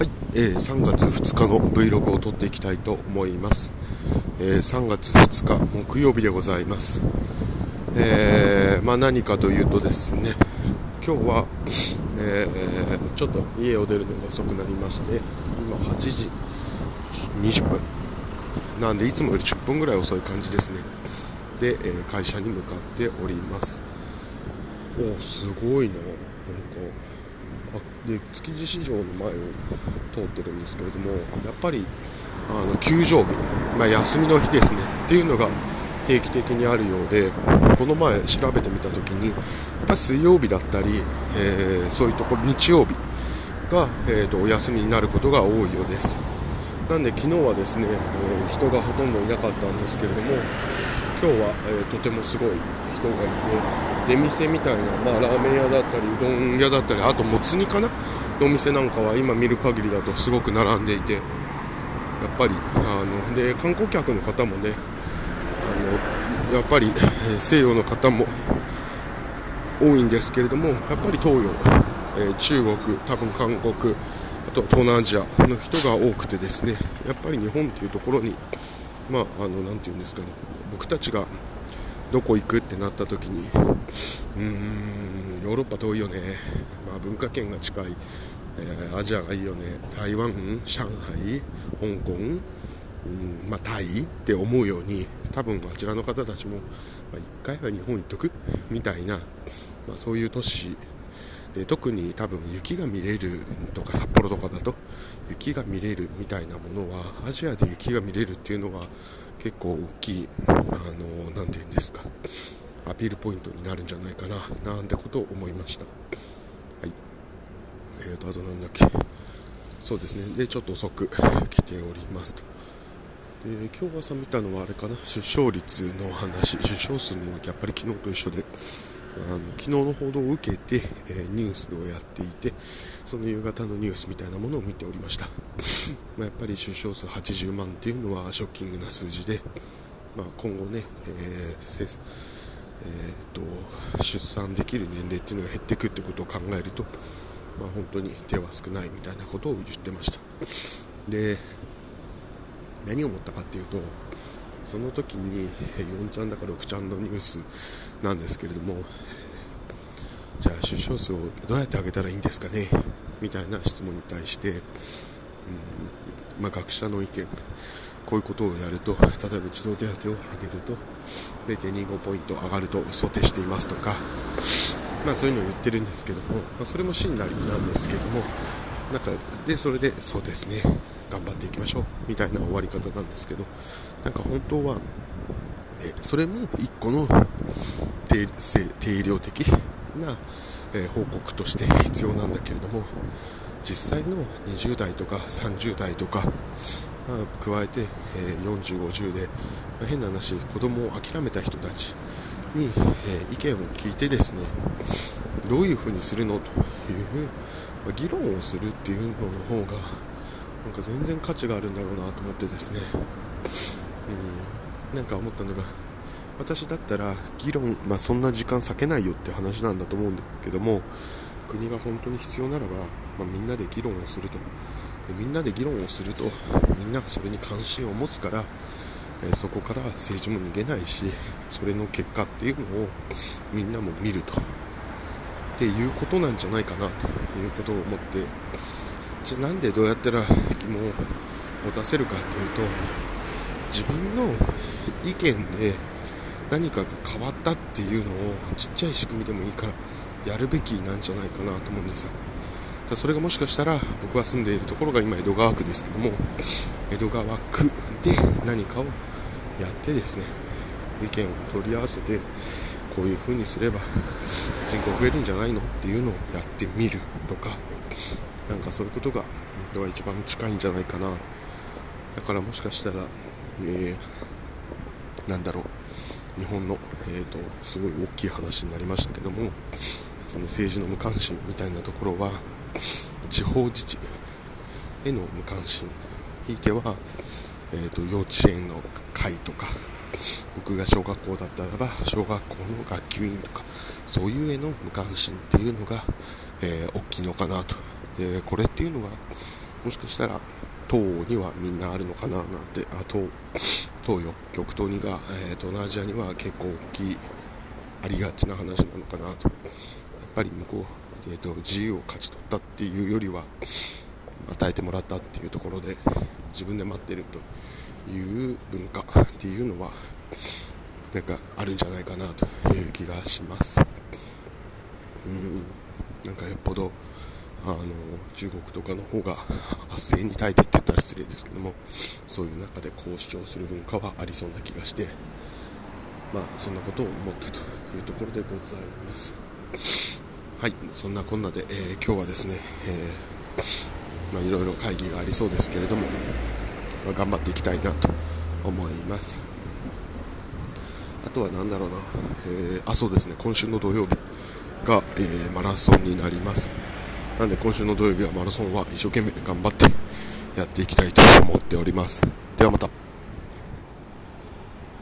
はい、えー、3月2日の Vlog を撮っていきたいと思います、えー、3月2日木曜日でございます、えー、まあ、何かというとですね今日は、えー、ちょっと家を出るのが遅くなりまして今8時20分。なんでいつもより10分ぐらい遅い感じですね。で、え会社に向かっております。おすごいな。なんかで築地市場の前を通ってるんですけれどもやっぱりあの休場日、まあ、休みの日ですねっていうのが定期的にあるようでこの前調べてみた時にやっぱ水曜日だったり、えー、そういうところ日曜日が、えーと、お休みになることが多いようです。なんで昨日はですね、えー、人がほとんどいなかったんですけれども今日は、えー、とてもすごい人がいて出店みたいな、まあ、ラーメン屋だったりうどん屋だったりあともつ煮かな？のお店なんかは今見る限りだとすごく並んでいてやっぱりあので観光客の方もねあのやっぱり西洋の方も多いんですけれどもやっぱり東洋、えー、中国多分韓国あと東南アジアの人が多くてですねやっぱり日本というところにまああのなて言うんですかね僕たちがどこ行くってなった時にうーんヨーロッパ遠いよね、まあ、文化圏が近い、えー、アジアがいいよね。台湾上海香港うんまあ、タイって思うように多分あちらの方たちも、まあ、1回は日本行っとくみたいな、まあ、そういう都市で特に多分雪が見れるとか札幌とかだと雪が見れるみたいなものはアジアで雪が見れるっていうのは結構大きいあの何て言うんですかアピールポイントになるんじゃないかななんてことを思いました。はい。えーとあとなんだっけ。そうですね。でちょっと遅く来ておりますと。で今日朝見たのはあれかな出生率の話出生数もやっぱり昨日と一緒で。あの昨日の報道を受けて、えー、ニュースをやっていてその夕方のニュースみたいなものを見ておりました。まやっぱり出生数80万っていうのはショッキングな数字で、まあ、今後ね、えーえーと、出産できる年齢っていうのが減っていくってことを考えると、まあ、本当に手は少ないみたいなことを言ってました。で何を思ったかっていうとその時に4ちゃんだか6ちゃんのニュースなんですけれどもじゃあ出生数をどうやって上げたらいいんですかねみたいな質問に対して、うんまあ、学者の意見こういうことをやると例えば児童手当を上げると0.25ポイント上がると想定していますとか、まあ、そういうのを言ってるんですけども、まあ、それも真なりなんですけどもなんかでそれでそうですね。頑張っていきましょうみたいな終わり方なんですけどなんか本当は、えそれも1個の定量的な、え報告として 必要なんだけれども実際の20代とか30代とか、まあ、加えて、え40、50で、ま、変な話子供を諦めた人たちに、え意見を聞いてですねどういうふうにするのという、まあ、議論をするっていうのの方がなんか全然価値があるんだろうなと思ってですね、うん、なんか思ったのが私だったら議論、まあ、そんな時間割けないよって話なんだと思うんだけども国が本当に必要ならば、まあ、みんなで議論をすると。でみんなで議論をするとみんながそれに関心を持つから、えそこから政治も逃げないしそれの結果っていうのをみんなも見ると。っていうことなんじゃないかなということを思ってじゃあなんでどうやったら疑問を持たせるかっていうと自分の意見で何かが変わったっていうのをちっちゃい仕組みでもいいからやるべきなんじゃないかなと思うんですよ。だそれがもしかしたら僕が住んでいるところが今江戸川区ですけども江戸川区で何かをやってですね意見を取り合わせてこういう風にすれば人口増えるんじゃないのっていうのをやってみるとかなんかそういうことが本当は一番近いんじゃないかな。だからもしかしたら、えー、なんだろう。日本の、えーと、すごい大きい話になりましたけどもその政治の無関心みたいなところは地方自治への無関心。ひいては、えーと幼稚園の会とか僕が小学校だったらば小学校の学級委員とかそういうへの無関心っていうのが、えー、大きいのかなと。でこれっていうのがもしかしたら東にはみんなあるのかななんてあ東東よ極東にが、えー、東南アジアには結構大きいありがちな話なのかなと。やっぱり向こう、えーと、自由を勝ち取ったっていうよりは与えてもらったっていうところで自分で待ってるという文化っていうのはなんかあるんじゃないかなという気がします。うん。なんかよっぽどあの中国とかの方が圧政に耐えてって言ったら失礼ですけどもそういう中でこう主張する文化はありそうな気がしてまあそんなことを思ったというところでございます。はいそんなこんなで、えー、今日はですね、えー、まあ、いろいろ会議がありそうですけれども、まあ、頑張っていきたいなと思います。あとは何だろうな、えー、あそうですね今週の土曜日が、えー、マラソンになります。なんで今週の土曜日はマラソンは一生懸命頑張ってやっていきたいと思っております。ではまた。